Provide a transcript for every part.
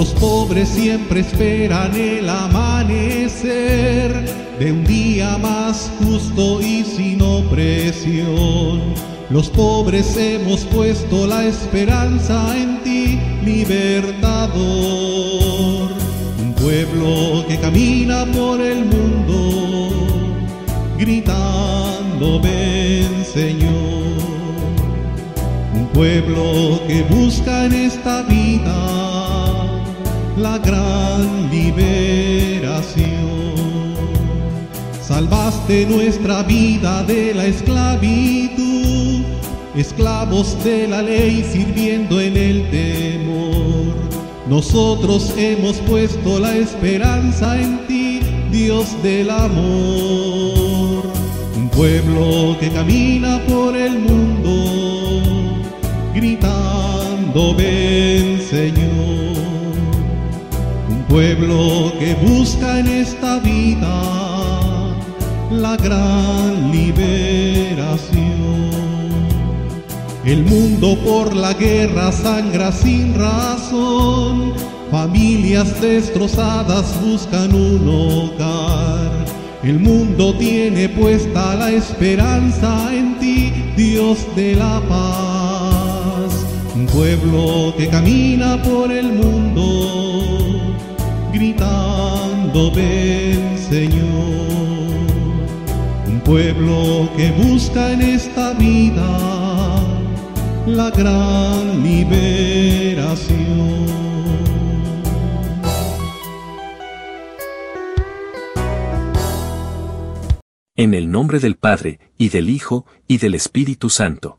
Los pobres siempre esperan el amanecer de un día más justo y sin opresión. Los pobres hemos puesto la esperanza en ti, libertador. Un pueblo que camina por el mundo, gritando, ven Señor. Un pueblo que busca en esta vida la gran liberación. Salvaste nuestra vida de la esclavitud, esclavos de la ley sirviendo en el temor. Nosotros hemos puesto la esperanza en ti, Dios del amor. Un pueblo que camina por el mundo, gritando, ven Señor pueblo que busca en esta vida la gran liberación. El mundo por la guerra sangra sin razón, familias destrozadas buscan un hogar. El mundo tiene puesta la esperanza en ti, Dios de la paz. Un pueblo que camina por el mundo gritando ven Señor, un pueblo que busca en esta vida la gran liberación. En el nombre del Padre, y del Hijo, y del Espíritu Santo.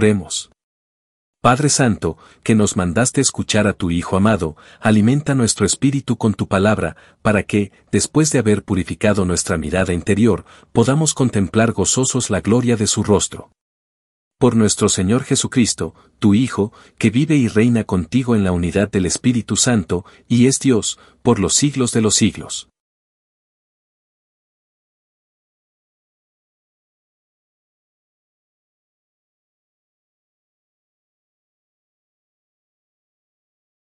Oremos. Padre Santo, que nos mandaste escuchar a tu Hijo amado, alimenta nuestro espíritu con tu palabra, para que, después de haber purificado nuestra mirada interior, podamos contemplar gozosos la gloria de su rostro. Por nuestro Señor Jesucristo, tu Hijo, que vive y reina contigo en la unidad del Espíritu Santo, y es Dios, por los siglos de los siglos.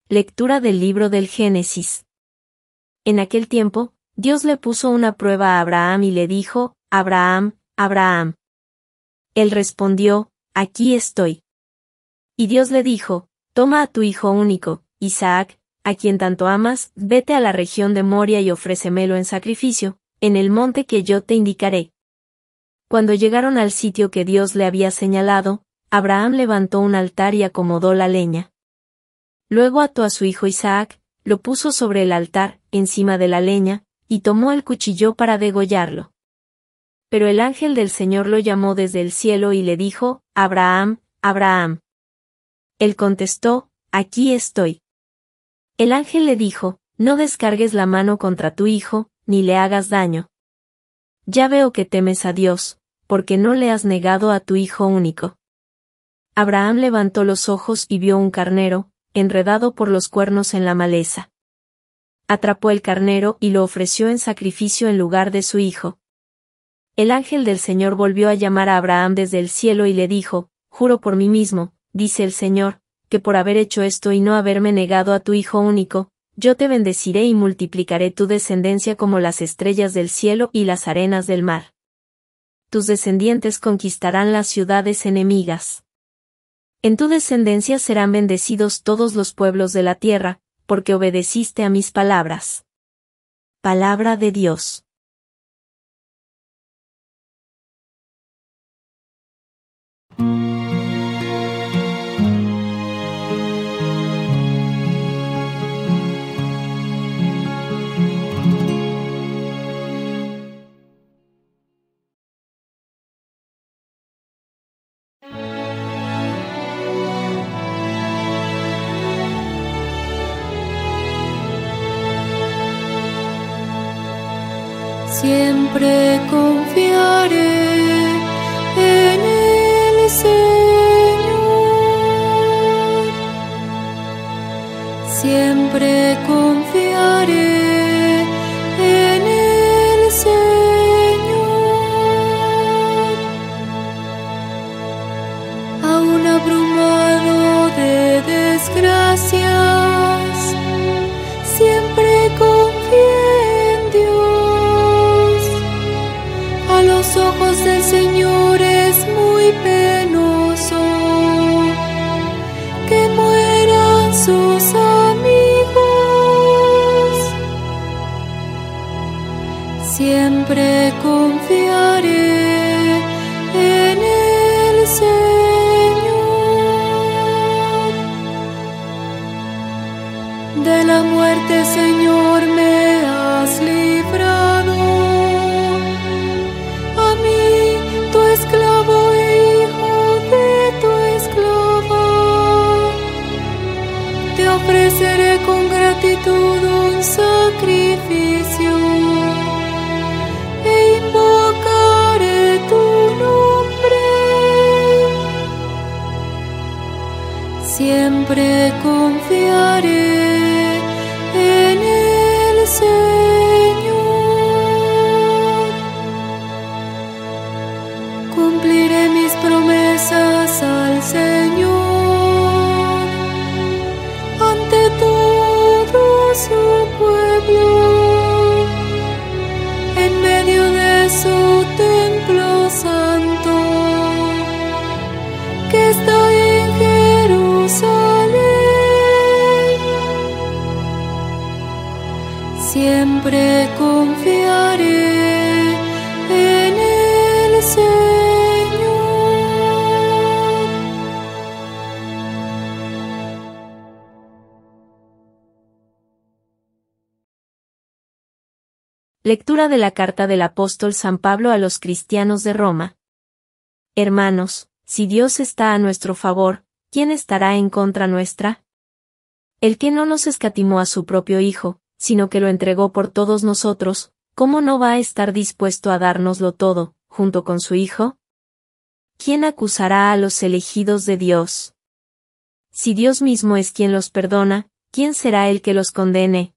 Lectura del libro del Génesis. En aquel tiempo, Dios le puso una prueba a Abraham y le dijo, Abraham, Abraham. Él respondió, Aquí estoy. Y Dios le dijo, Toma a tu hijo único, Isaac, a quien tanto amas, vete a la región de Moria y ofrécemelo en sacrificio, en el monte que yo te indicaré. Cuando llegaron al sitio que Dios le había señalado, Abraham levantó un altar y acomodó la leña. Luego ató a su hijo Isaac, lo puso sobre el altar, encima de la leña, y tomó el cuchillo para degollarlo. Pero el ángel del Señor lo llamó desde el cielo y le dijo, Abraham, Abraham. Él contestó, Aquí estoy. El ángel le dijo, No descargues la mano contra tu hijo, ni le hagas daño. Ya veo que temes a Dios, porque no le has negado a tu hijo único. Abraham levantó los ojos y vio un carnero, enredado por los cuernos en la maleza. Atrapó el carnero y lo ofreció en sacrificio en lugar de su hijo. El ángel del Señor volvió a llamar a Abraham desde el cielo y le dijo, Juro por mí mismo, dice el Señor, que por haber hecho esto y no haberme negado a tu hijo único, yo te bendeciré y multiplicaré tu descendencia como las estrellas del cielo y las arenas del mar. Tus descendientes conquistarán las ciudades enemigas. En tu descendencia serán bendecidos todos los pueblos de la tierra, porque obedeciste a mis palabras. Palabra de Dios. De la muerte, Señor, me has librado. A mí, tu esclavo e hijo de tu esclava, te ofreceré con gratitud un sacrificio e invocaré tu nombre. Siempre confiaré Lectura de la carta del apóstol San Pablo a los cristianos de Roma. Hermanos, si Dios está a nuestro favor, ¿quién estará en contra nuestra? El que no nos escatimó a su propio Hijo, sino que lo entregó por todos nosotros, ¿cómo no va a estar dispuesto a dárnoslo todo, junto con su Hijo? ¿quién acusará a los elegidos de Dios? Si Dios mismo es quien los perdona, ¿quién será el que los condene?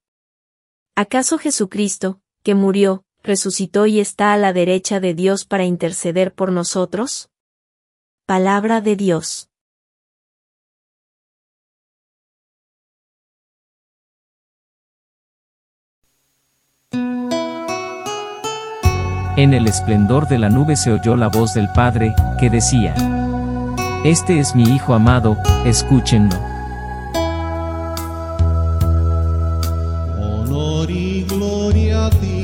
¿Acaso Jesucristo, que murió, resucitó y está a la derecha de Dios para interceder por nosotros? Palabra de Dios. En el esplendor de la nube se oyó la voz del Padre, que decía, Este es mi Hijo amado, escúchenlo. Gloria a ti,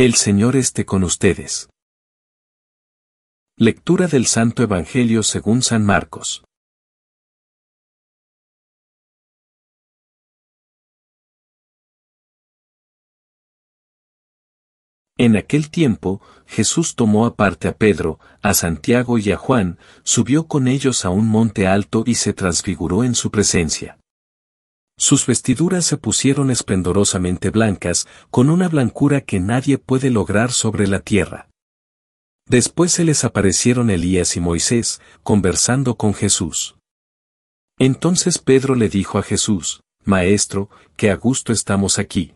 El Señor esté con ustedes. Lectura del Santo Evangelio según San Marcos. En aquel tiempo, Jesús tomó aparte a Pedro, a Santiago y a Juan, subió con ellos a un monte alto y se transfiguró en su presencia. Sus vestiduras se pusieron esplendorosamente blancas, con una blancura que nadie puede lograr sobre la tierra. Después se les aparecieron Elías y Moisés, conversando con Jesús. Entonces Pedro le dijo a Jesús, Maestro, que a gusto estamos aquí.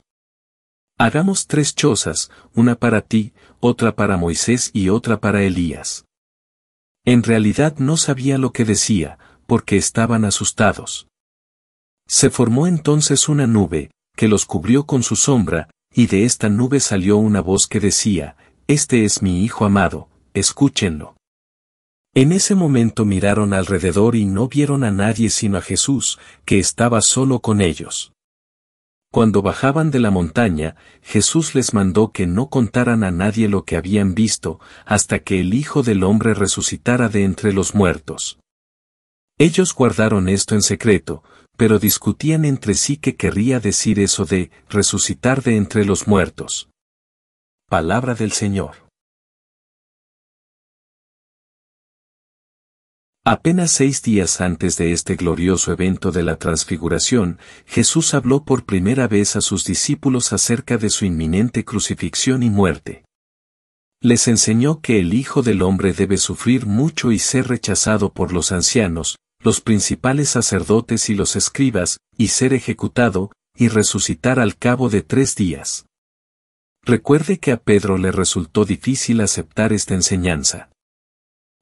Hagamos tres chozas, una para ti, otra para Moisés y otra para Elías. En realidad no sabía lo que decía, porque estaban asustados. Se formó entonces una nube, que los cubrió con su sombra, y de esta nube salió una voz que decía, Este es mi Hijo amado, escúchenlo. En ese momento miraron alrededor y no vieron a nadie sino a Jesús, que estaba solo con ellos. Cuando bajaban de la montaña, Jesús les mandó que no contaran a nadie lo que habían visto, hasta que el Hijo del Hombre resucitara de entre los muertos. Ellos guardaron esto en secreto, pero discutían entre sí qué querría decir eso de resucitar de entre los muertos. Palabra del Señor. Apenas seis días antes de este glorioso evento de la transfiguración, Jesús habló por primera vez a sus discípulos acerca de su inminente crucifixión y muerte. Les enseñó que el Hijo del Hombre debe sufrir mucho y ser rechazado por los ancianos, los principales sacerdotes y los escribas, y ser ejecutado, y resucitar al cabo de tres días. Recuerde que a Pedro le resultó difícil aceptar esta enseñanza.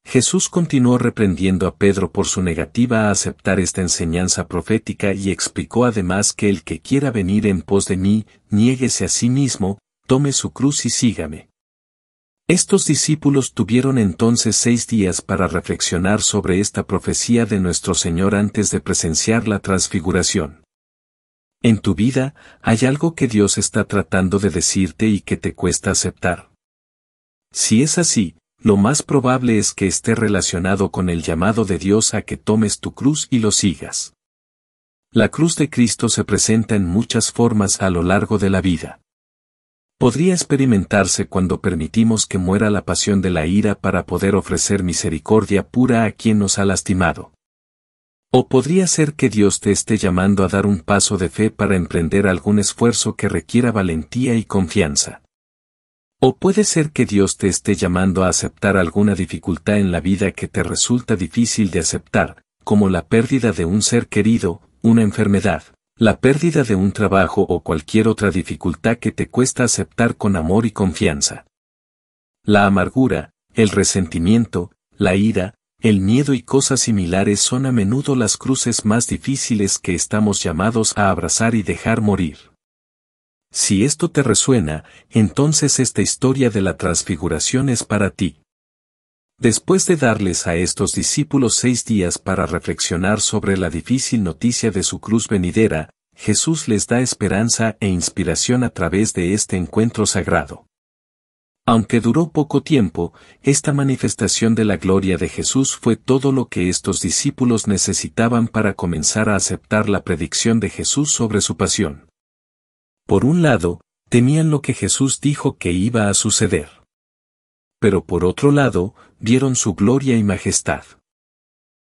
Jesús continuó reprendiendo a Pedro por su negativa a aceptar esta enseñanza profética y explicó además que el que quiera venir en pos de mí, niéguese a sí mismo, tome su cruz y sígame. Estos discípulos tuvieron entonces seis días para reflexionar sobre esta profecía de nuestro Señor antes de presenciar la transfiguración. En tu vida, hay algo que Dios está tratando de decirte y que te cuesta aceptar. Si es así, lo más probable es que esté relacionado con el llamado de Dios a que tomes tu cruz y lo sigas. La cruz de Cristo se presenta en muchas formas a lo largo de la vida. Podría experimentarse cuando permitimos que muera la pasión de la ira para poder ofrecer misericordia pura a quien nos ha lastimado. O podría ser que Dios te esté llamando a dar un paso de fe para emprender algún esfuerzo que requiera valentía y confianza. O puede ser que Dios te esté llamando a aceptar alguna dificultad en la vida que te resulta difícil de aceptar, como la pérdida de un ser querido, una enfermedad, la pérdida de un trabajo o cualquier otra dificultad que te cuesta aceptar con amor y confianza. La amargura, el resentimiento, la ira, el miedo y cosas similares son a menudo las cruces más difíciles que estamos llamados a abrazar y dejar morir. Si esto te resuena, entonces esta historia de la transfiguración es para ti. Después de darles a estos discípulos seis días para reflexionar sobre la difícil noticia de su cruz venidera, Jesús les da esperanza e inspiración a través de este encuentro sagrado. Aunque duró poco tiempo, esta manifestación de la gloria de Jesús fue todo lo que estos discípulos necesitaban para comenzar a aceptar la predicción de Jesús sobre su pasión. Por un lado, temían lo que Jesús dijo que iba a suceder. Pero por otro lado, vieron su gloria y majestad.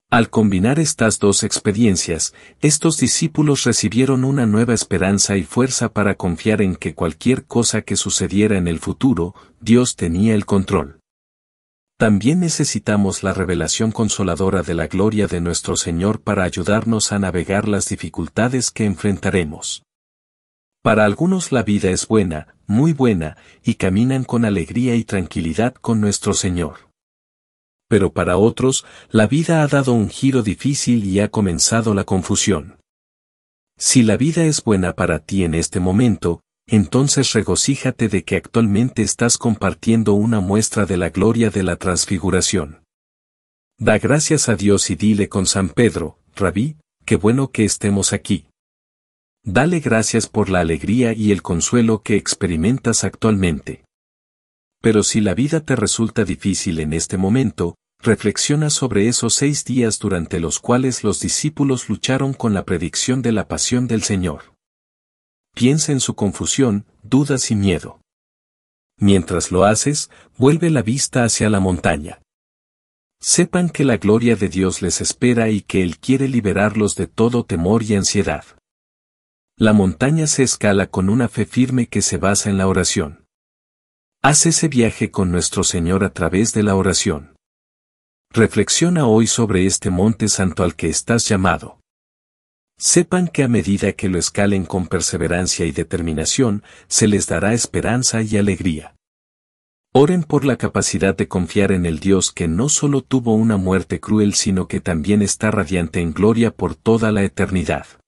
Al combinar estas dos experiencias, estos discípulos recibieron una nueva esperanza y fuerza para confiar en que cualquier cosa que sucediera en el futuro, Dios tenía el control. También necesitamos la revelación consoladora de la gloria de nuestro Señor para ayudarnos a navegar las dificultades que enfrentaremos. Para algunos la vida es buena, muy buena, y caminan con alegría y tranquilidad con nuestro Señor pero para otros, la vida ha dado un giro difícil y ha comenzado la confusión. Si la vida es buena para ti en este momento, entonces regocíjate de que actualmente estás compartiendo una muestra de la gloria de la transfiguración. Da gracias a Dios y dile con San Pedro, Rabí, qué bueno que estemos aquí. Dale gracias por la alegría y el consuelo que experimentas actualmente. Pero si la vida te resulta difícil en este momento, reflexiona sobre esos seis días durante los cuales los discípulos lucharon con la predicción de la pasión del Señor. Piensa en su confusión, dudas y miedo. Mientras lo haces, vuelve la vista hacia la montaña. Sepan que la gloria de Dios les espera y que Él quiere liberarlos de todo temor y ansiedad. La montaña se escala con una fe firme que se basa en la oración. Haz ese viaje con nuestro Señor a través de la oración. Reflexiona hoy sobre este monte santo al que estás llamado. Sepan que a medida que lo escalen con perseverancia y determinación, se les dará esperanza y alegría. Oren por la capacidad de confiar en el Dios que no solo tuvo una muerte cruel sino que también está radiante en gloria por toda la eternidad.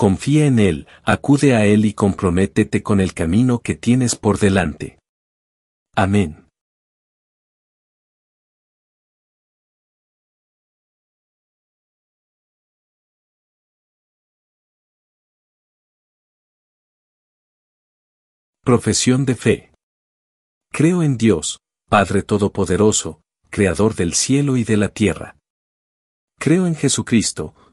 Confía en Él, acude a Él y comprométete con el camino que tienes por delante. Amén. Profesión de fe. Creo en Dios, Padre Todopoderoso, Creador del cielo y de la tierra. Creo en Jesucristo,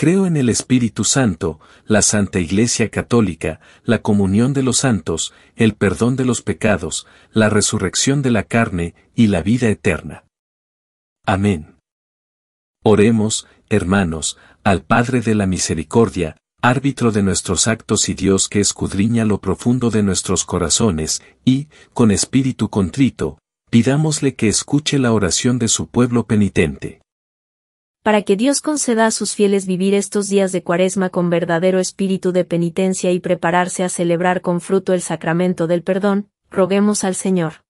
Creo en el Espíritu Santo, la Santa Iglesia Católica, la comunión de los santos, el perdón de los pecados, la resurrección de la carne y la vida eterna. Amén. Oremos, hermanos, al Padre de la Misericordia, árbitro de nuestros actos y Dios que escudriña lo profundo de nuestros corazones, y, con espíritu contrito, pidámosle que escuche la oración de su pueblo penitente para que Dios conceda a sus fieles vivir estos días de cuaresma con verdadero espíritu de penitencia y prepararse a celebrar con fruto el sacramento del perdón, roguemos al Señor.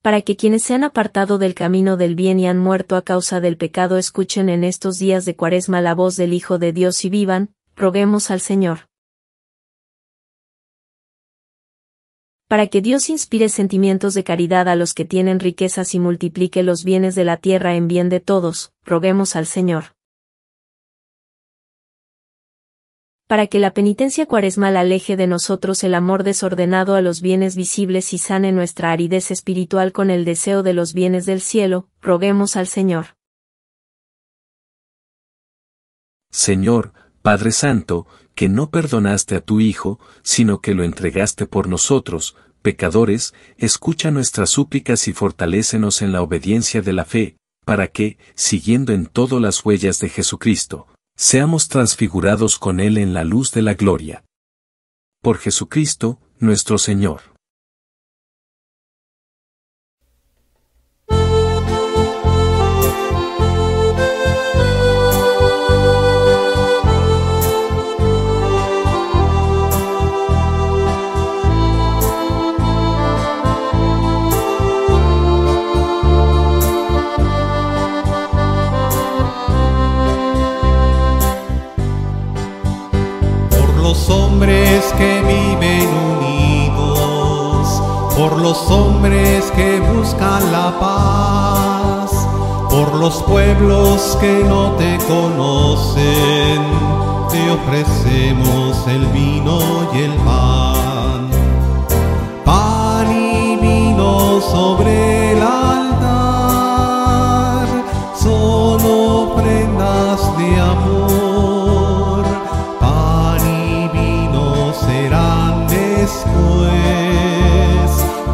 Para que quienes se han apartado del camino del bien y han muerto a causa del pecado escuchen en estos días de cuaresma la voz del Hijo de Dios y vivan, roguemos al Señor. Para que Dios inspire sentimientos de caridad a los que tienen riquezas y multiplique los bienes de la tierra en bien de todos, roguemos al Señor. Para que la penitencia cuaresmal aleje de nosotros el amor desordenado a los bienes visibles y sane nuestra aridez espiritual con el deseo de los bienes del cielo, roguemos al Señor. Señor, Padre Santo, que no perdonaste a tu Hijo, sino que lo entregaste por nosotros, pecadores, escucha nuestras súplicas y fortalécenos en la obediencia de la fe, para que, siguiendo en todo las huellas de Jesucristo, seamos transfigurados con Él en la luz de la gloria. Por Jesucristo, nuestro Señor. Los hombres que buscan la paz, por los pueblos que no te conocen, te ofrecemos el vino y el pan. Pan y vino sobre el altar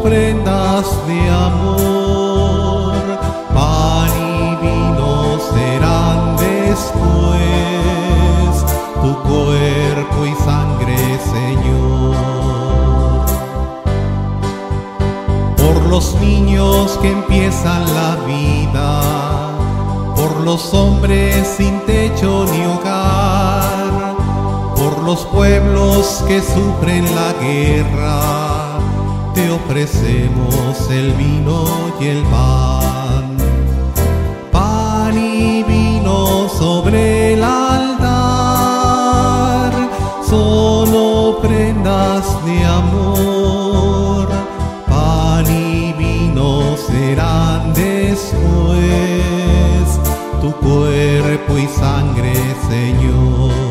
ofrendas de amor. Pan y vino serán después tu cuerpo y sangre, Señor. Por los niños que empiezan la vida, por los hombres sin techo ni hogar, por los pueblos que sufren la guerra, te ofrecemos el vino y el pan. Pan y vino sobre el altar son ofrendas de amor. Pan y vino serán después tu cuerpo y sangre, Señor.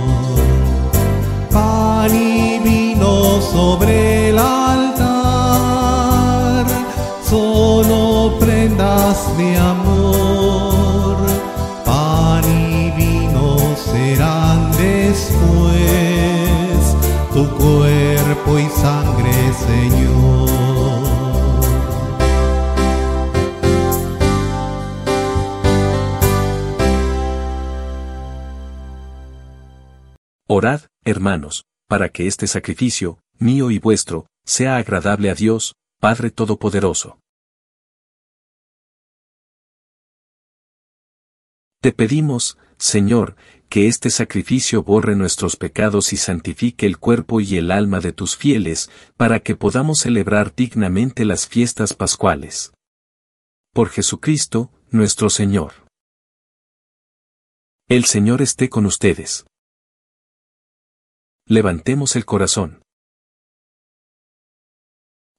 Orad, hermanos, para que este sacrificio, mío y vuestro, sea agradable a Dios, Padre Todopoderoso. Te pedimos, Señor, que este sacrificio borre nuestros pecados y santifique el cuerpo y el alma de tus fieles, para que podamos celebrar dignamente las fiestas pascuales. Por Jesucristo, nuestro Señor. El Señor esté con ustedes. Levantemos el corazón.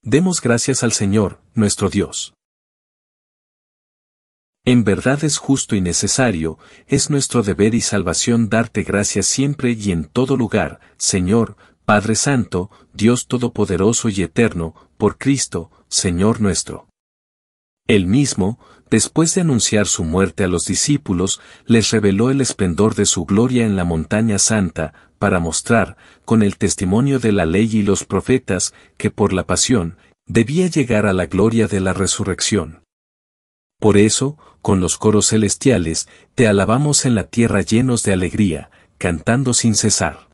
Demos gracias al Señor, nuestro Dios. En verdad es justo y necesario, es nuestro deber y salvación darte gracias siempre y en todo lugar, Señor, Padre Santo, Dios Todopoderoso y Eterno, por Cristo, Señor nuestro. Él mismo, después de anunciar su muerte a los discípulos, les reveló el esplendor de su gloria en la montaña santa, para mostrar, con el testimonio de la ley y los profetas, que por la pasión, debía llegar a la gloria de la resurrección. Por eso, con los coros celestiales, te alabamos en la tierra llenos de alegría, cantando sin cesar.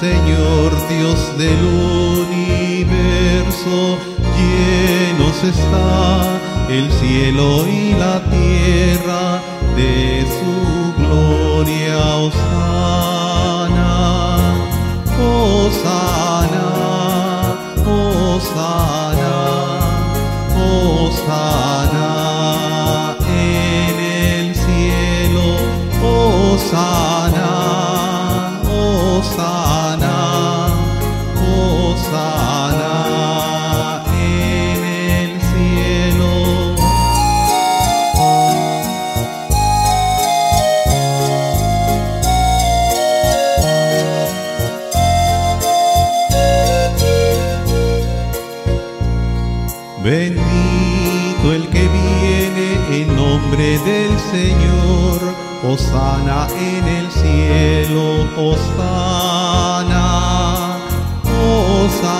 Señor Dios del universo, llenos está el cielo y la tierra de su gloria. Osana, Osana, Osana, Osana Señor, Osana en el cielo, Osana, Osana,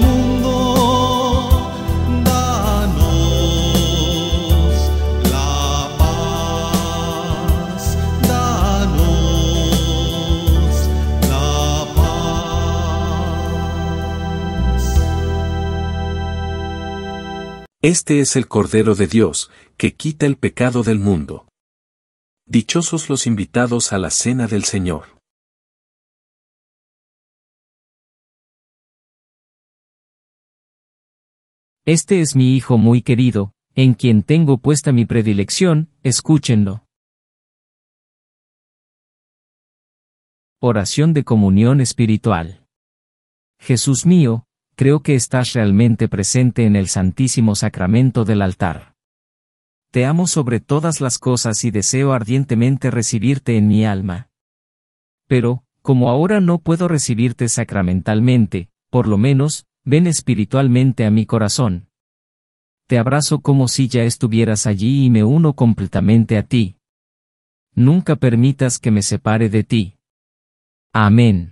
Este es el Cordero de Dios, que quita el pecado del mundo. Dichosos los invitados a la cena del Señor. Este es mi Hijo muy querido, en quien tengo puesta mi predilección, escúchenlo. Oración de comunión espiritual. Jesús mío, creo que estás realmente presente en el Santísimo Sacramento del altar. Te amo sobre todas las cosas y deseo ardientemente recibirte en mi alma. Pero, como ahora no puedo recibirte sacramentalmente, por lo menos, ven espiritualmente a mi corazón. Te abrazo como si ya estuvieras allí y me uno completamente a ti. Nunca permitas que me separe de ti. Amén.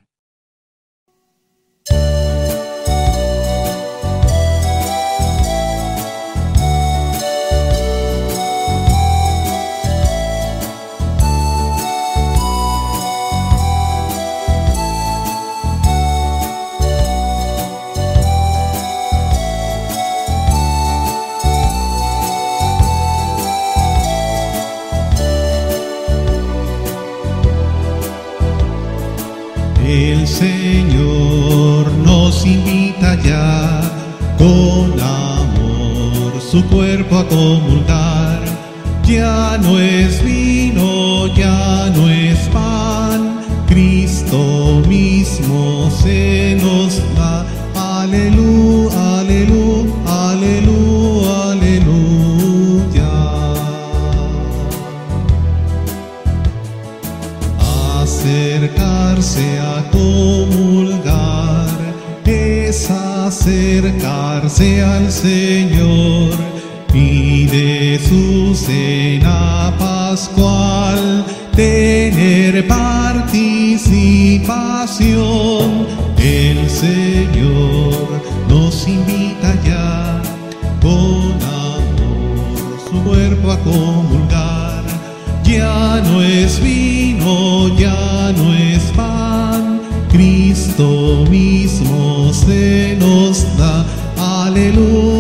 Aleluya.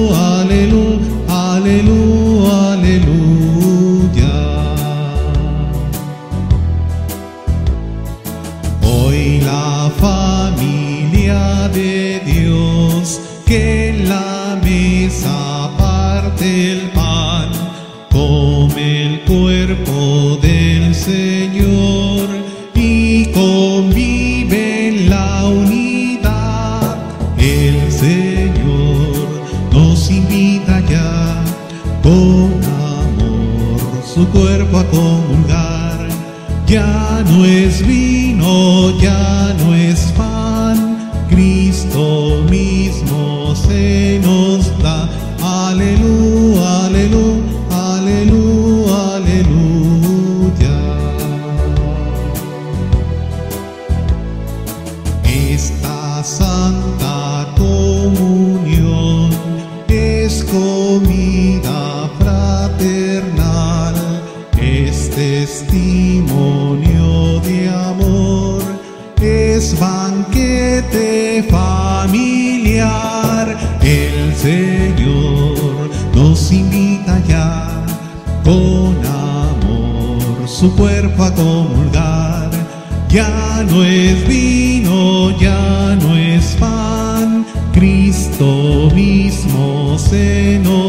せの。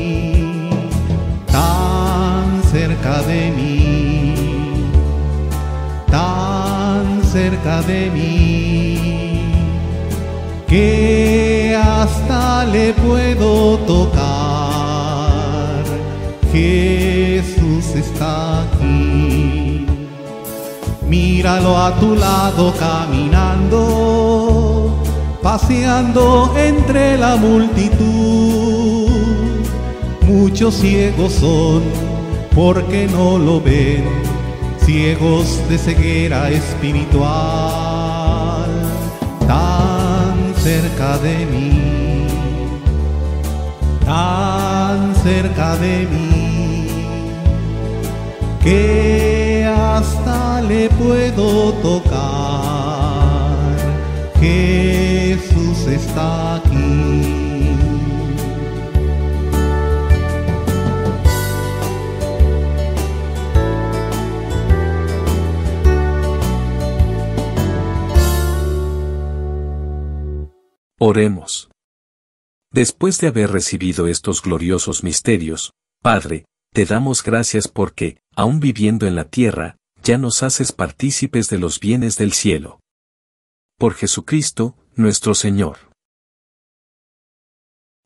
cerca de mí, tan cerca de mí, que hasta le puedo tocar. Jesús está aquí. Míralo a tu lado caminando, paseando entre la multitud. Muchos ciegos son porque no lo ven, ciegos de ceguera espiritual, tan cerca de mí, tan cerca de mí, que hasta le puedo tocar. Jesús está aquí. Oremos. Después de haber recibido estos gloriosos misterios, Padre, te damos gracias porque, aun viviendo en la tierra, ya nos haces partícipes de los bienes del cielo. Por Jesucristo, nuestro Señor.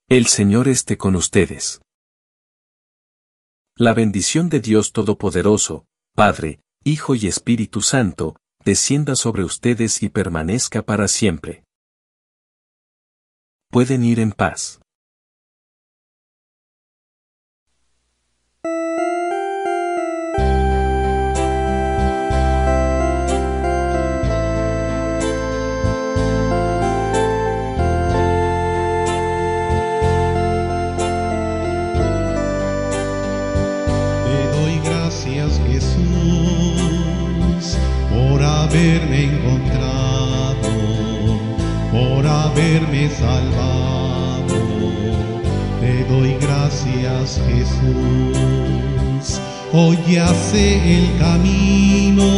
El Señor esté con ustedes. La bendición de Dios Todopoderoso, Padre, Hijo y Espíritu Santo, descienda sobre ustedes y permanezca para siempre pueden ir en paz. Salvado. Te doy gracias Jesús. Hoy ya sé el camino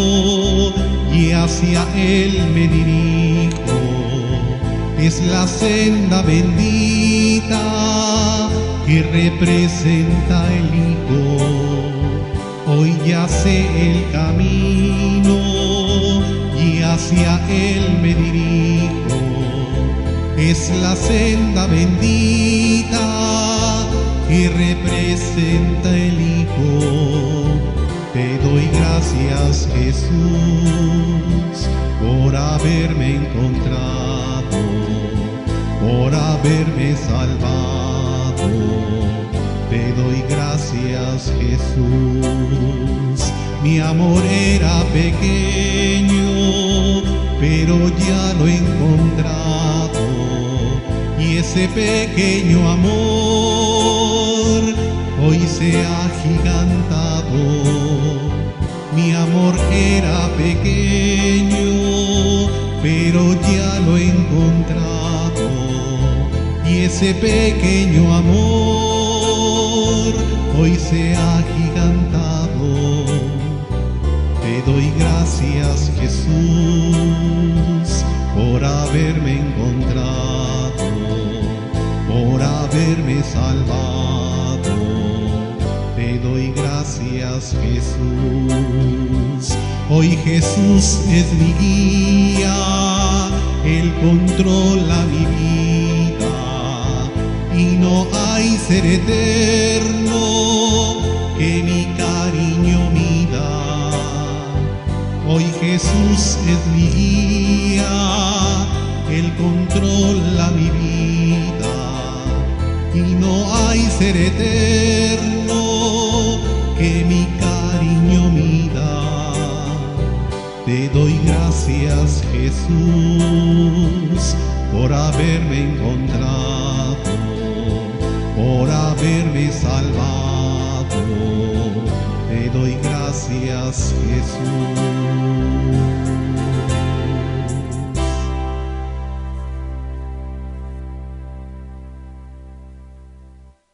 y hacia él me dirijo. Es la senda bendita que representa el Hijo. Hoy ya sé el camino y hacia él me dirijo. Es la senda bendita que representa el Hijo. Te doy gracias Jesús por haberme encontrado, por haberme salvado. Te doy gracias Jesús. Mi amor era pequeño, pero ya lo encontrado. Ese pequeño amor hoy se ha agigantado. Mi amor era pequeño, pero ya lo he encontrado. Y ese pequeño amor hoy se ha agigantado. Te doy gracias Jesús por haberme encontrado, haberme salvado. Te doy gracias Jesús. Hoy Jesús es mi guía, Él controla mi vida y no hay ser eterno que mi cariño mida. Hoy Jesús es mi guía, Él controla mi vida hay ser eterno que mi cariño mida. Te doy gracias Jesús por haberme encontrado, por haberme salvado. Te doy gracias Jesús.